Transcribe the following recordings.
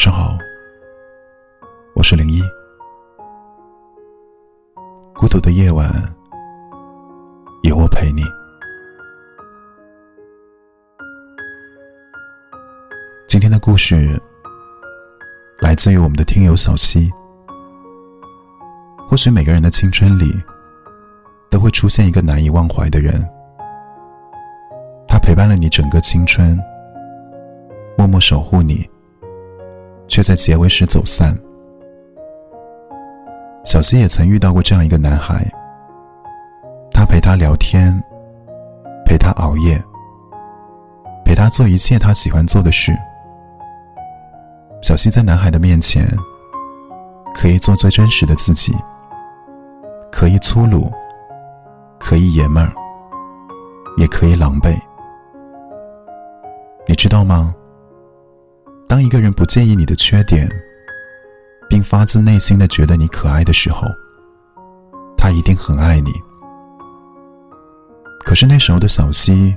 晚上好，我是零一。孤独的夜晚，有我陪你。今天的故事来自于我们的听友小溪。或许每个人的青春里，都会出现一个难以忘怀的人，他陪伴了你整个青春，默默守护你。却在结尾时走散。小溪也曾遇到过这样一个男孩，他陪他聊天，陪他熬夜，陪他做一切他喜欢做的事。小溪在男孩的面前，可以做最真实的自己，可以粗鲁，可以爷们儿，也可以狼狈。你知道吗？当一个人不介意你的缺点，并发自内心的觉得你可爱的时候，他一定很爱你。可是那时候的小溪，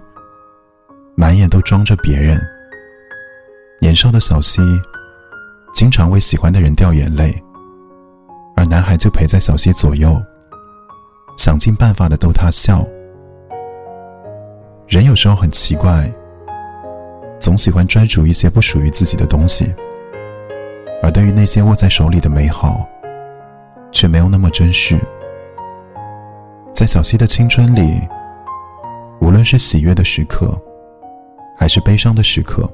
满眼都装着别人。年少的小溪，经常为喜欢的人掉眼泪，而男孩就陪在小溪左右，想尽办法的逗她笑。人有时候很奇怪。总喜欢专注一些不属于自己的东西，而对于那些握在手里的美好，却没有那么珍视。在小溪的青春里，无论是喜悦的时刻，还是悲伤的时刻，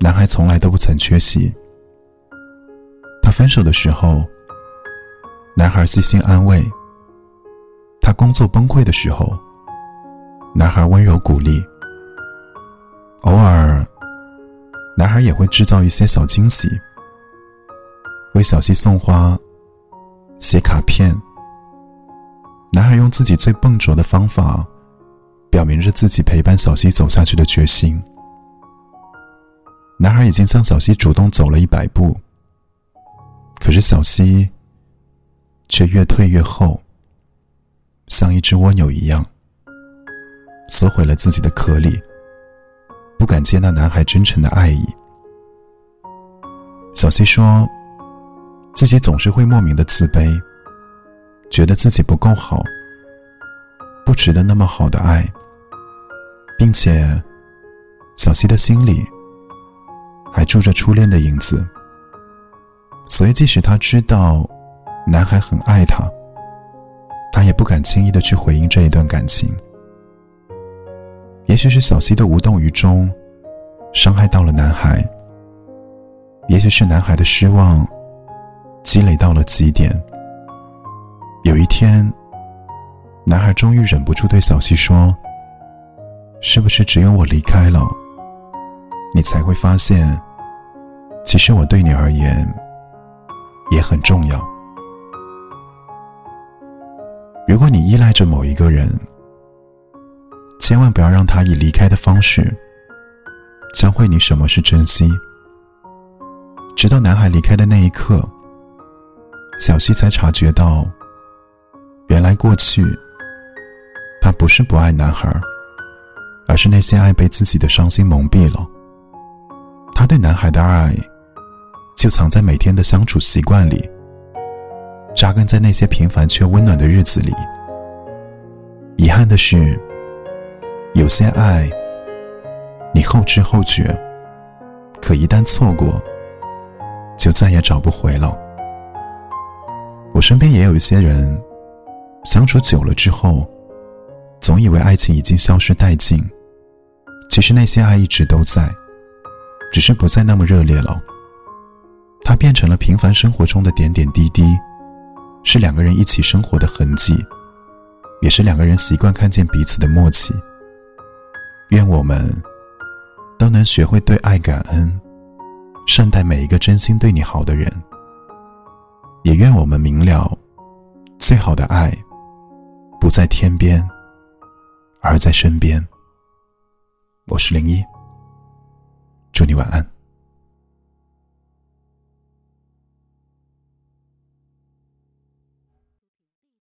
男孩从来都不曾缺席。他分手的时候，男孩细心安慰；他工作崩溃的时候，男孩温柔鼓励。男孩也会制造一些小惊喜，为小溪送花、写卡片。男孩用自己最笨拙的方法，表明着自己陪伴小溪走下去的决心。男孩已经向小溪主动走了一百步，可是小溪却越退越后，像一只蜗牛一样，缩回了自己的壳里。不敢接纳男孩真诚的爱意。小溪说：“自己总是会莫名的自卑，觉得自己不够好，不值得那么好的爱，并且，小溪的心里还住着初恋的影子。所以，即使他知道男孩很爱他，他也不敢轻易的去回应这一段感情。”也许是小溪的无动于衷，伤害到了男孩；也许是男孩的失望，积累到了极点。有一天，男孩终于忍不住对小溪说：“是不是只有我离开了，你才会发现，其实我对你而言也很重要？如果你依赖着某一个人。”千万不要让他以离开的方式教会你什么是珍惜。直到男孩离开的那一刻，小溪才察觉到，原来过去他不是不爱男孩，而是那些爱被自己的伤心蒙蔽了。他对男孩的爱，就藏在每天的相处习惯里，扎根在那些平凡却温暖的日子里。遗憾的是。有些爱，你后知后觉，可一旦错过，就再也找不回了。我身边也有一些人，相处久了之后，总以为爱情已经消失殆尽，其实那些爱一直都在，只是不再那么热烈了。它变成了平凡生活中的点点滴滴，是两个人一起生活的痕迹，也是两个人习惯看见彼此的默契。愿我们都能学会对爱感恩，善待每一个真心对你好的人。也愿我们明了，最好的爱不在天边，而在身边。我是零一，祝你晚安。